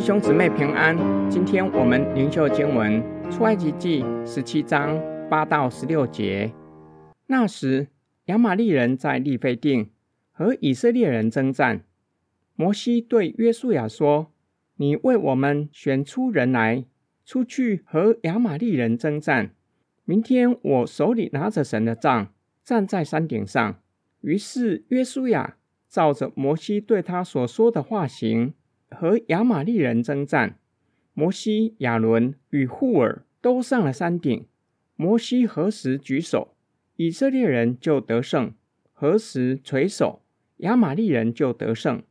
弟兄姊妹平安，今天我们灵修经文出埃及记十七章八到十六节。那时，亚玛力人在利非定和以色列人争战。摩西对约书亚说：“你为我们选出人来，出去和亚玛力人争战。明天我手里拿着神的杖，站在山顶上。”于是约书亚照着摩西对他所说的话行。和亚玛力人争战，摩西、亚伦与户珥都上了山顶。摩西何时举手，以色列人就得胜；何时垂手，亚玛力人就得胜。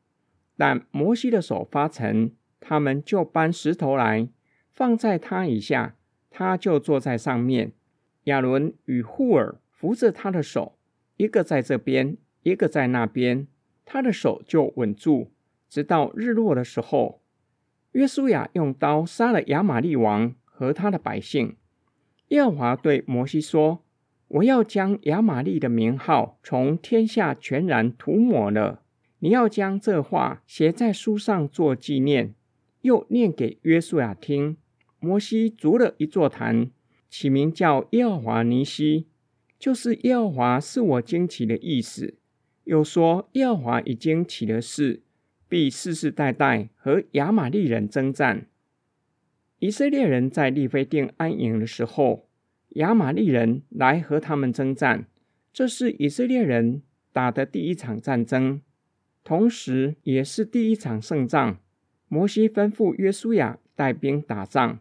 但摩西的手发沉，他们就搬石头来放在他以下，他就坐在上面。亚伦与户珥扶着他的手，一个在这边，一个在那边，他的手就稳住。直到日落的时候，约书亚用刀杀了亚玛利王和他的百姓。耶和华对摩西说：“我要将亚玛利的名号从天下全然涂抹了。你要将这话写在书上做纪念，又念给约书亚听。”摩西筑了一座坛，起名叫耶和华尼西，就是耶和华是我惊奇的意思。又说耶和华已经起了誓。必世世代代和亚玛力人征战。以色列人在利非定安营的时候，亚玛力人来和他们征战。这是以色列人打的第一场战争，同时也是第一场胜仗。摩西吩咐约书亚带兵打仗。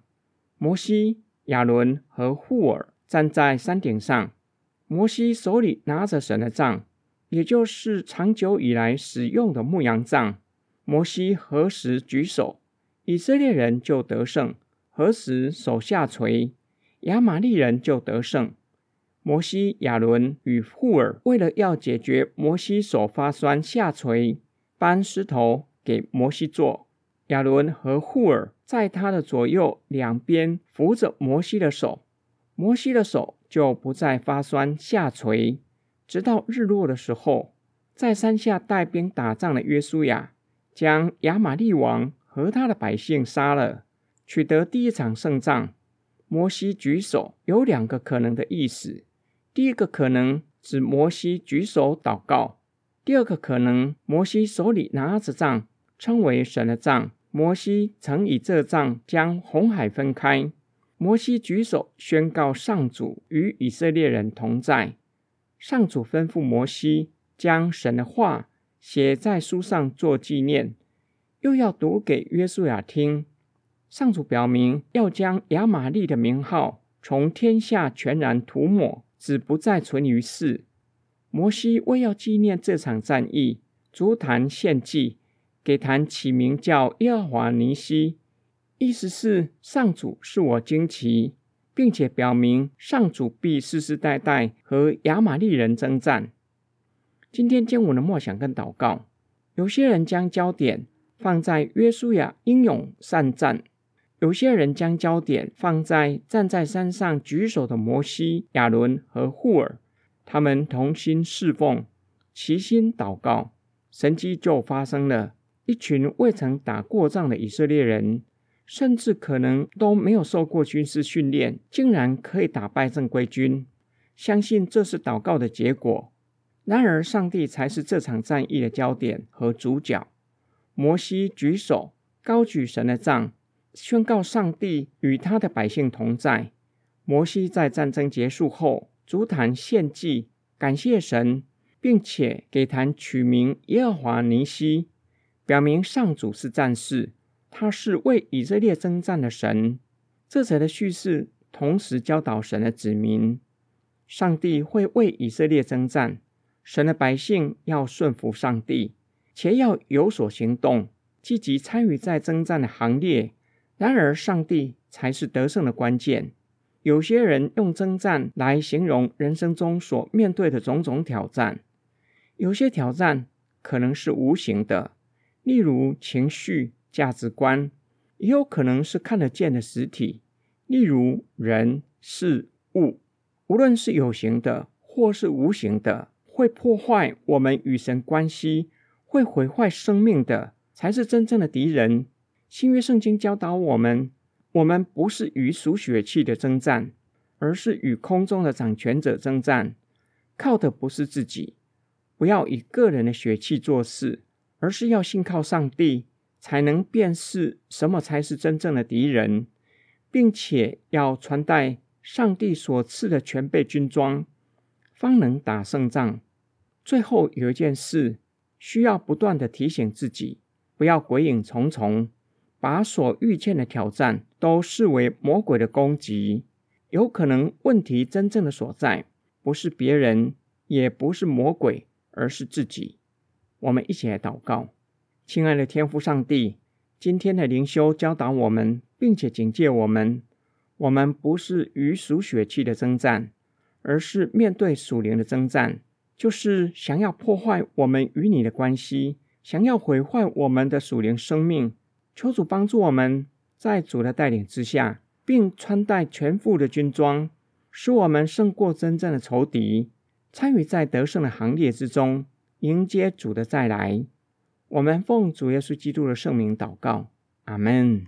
摩西、亚伦和户珥站在山顶上，摩西手里拿着神的杖，也就是长久以来使用的牧羊杖。摩西何时举手，以色列人就得胜；何时手下垂，亚玛力人就得胜。摩西、亚伦与户珥为了要解决摩西手发酸下垂，搬石头给摩西做。亚伦和户珥在他的左右两边扶着摩西的手，摩西的手就不再发酸下垂。直到日落的时候，在山下带兵打仗的约书亚。将亚玛利王和他的百姓杀了，取得第一场胜仗。摩西举手有两个可能的意思：第一个可能指摩西举手祷告；第二个可能，摩西手里拿着杖，称为神的杖。摩西曾以这杖将红海分开。摩西举手宣告上主与以色列人同在。上主吩咐摩西将神的话。写在书上做纪念，又要读给约书亚听。上主表明要将亚玛利的名号从天下全然涂抹，只不再存于世。摩西为要纪念这场战役，足坛献祭，给坛起名叫耶和华尼西，意思是上主是我惊奇，并且表明上主必世世代代和亚玛利人征战。今天经文的默想跟祷告，有些人将焦点放在约书亚英勇善战，有些人将焦点放在站在山上举手的摩西、亚伦和户珥，他们同心侍奉，齐心祷告，神迹就发生了。一群未曾打过仗的以色列人，甚至可能都没有受过军事训练，竟然可以打败正规军。相信这是祷告的结果。然而，上帝才是这场战役的焦点和主角。摩西举手，高举神的杖，宣告上帝与他的百姓同在。摩西在战争结束后，足坛献祭，感谢神，并且给坛取名耶和华尼西，表明上主是战士，他是为以色列征战的神。这则的叙事同时教导神的子民，上帝会为以色列征战。神的百姓要顺服上帝，且要有所行动，积极参与在征战的行列。然而，上帝才是得胜的关键。有些人用征战来形容人生中所面对的种种挑战，有些挑战可能是无形的，例如情绪、价值观；也有可能是看得见的实体，例如人、事物。无论是有形的或是无形的。会破坏我们与神关系、会毁坏生命的，才是真正的敌人。新约圣经教导我们，我们不是与属血气的争战，而是与空中的掌权者争战。靠的不是自己，不要以个人的血气做事，而是要信靠上帝，才能辨识什么才是真正的敌人，并且要穿戴上帝所赐的全备军装，方能打胜仗。最后有一件事需要不断地提醒自己，不要鬼影重重，把所遇见的挑战都视为魔鬼的攻击。有可能问题真正的所在，不是别人，也不是魔鬼，而是自己。我们一起来祷告，亲爱的天父上帝，今天的灵修教导我们，并且警戒我们：我们不是与属血气的征战，而是面对属灵的征战，就是想要破坏我们与你的关系，想要毁坏我们的属灵生命。求主帮助我们，在主的带领之下，并穿戴全副的军装。使我们胜过真正的仇敌，参与在得胜的行列之中，迎接主的再来。我们奉主耶稣基督的圣名祷告，阿门。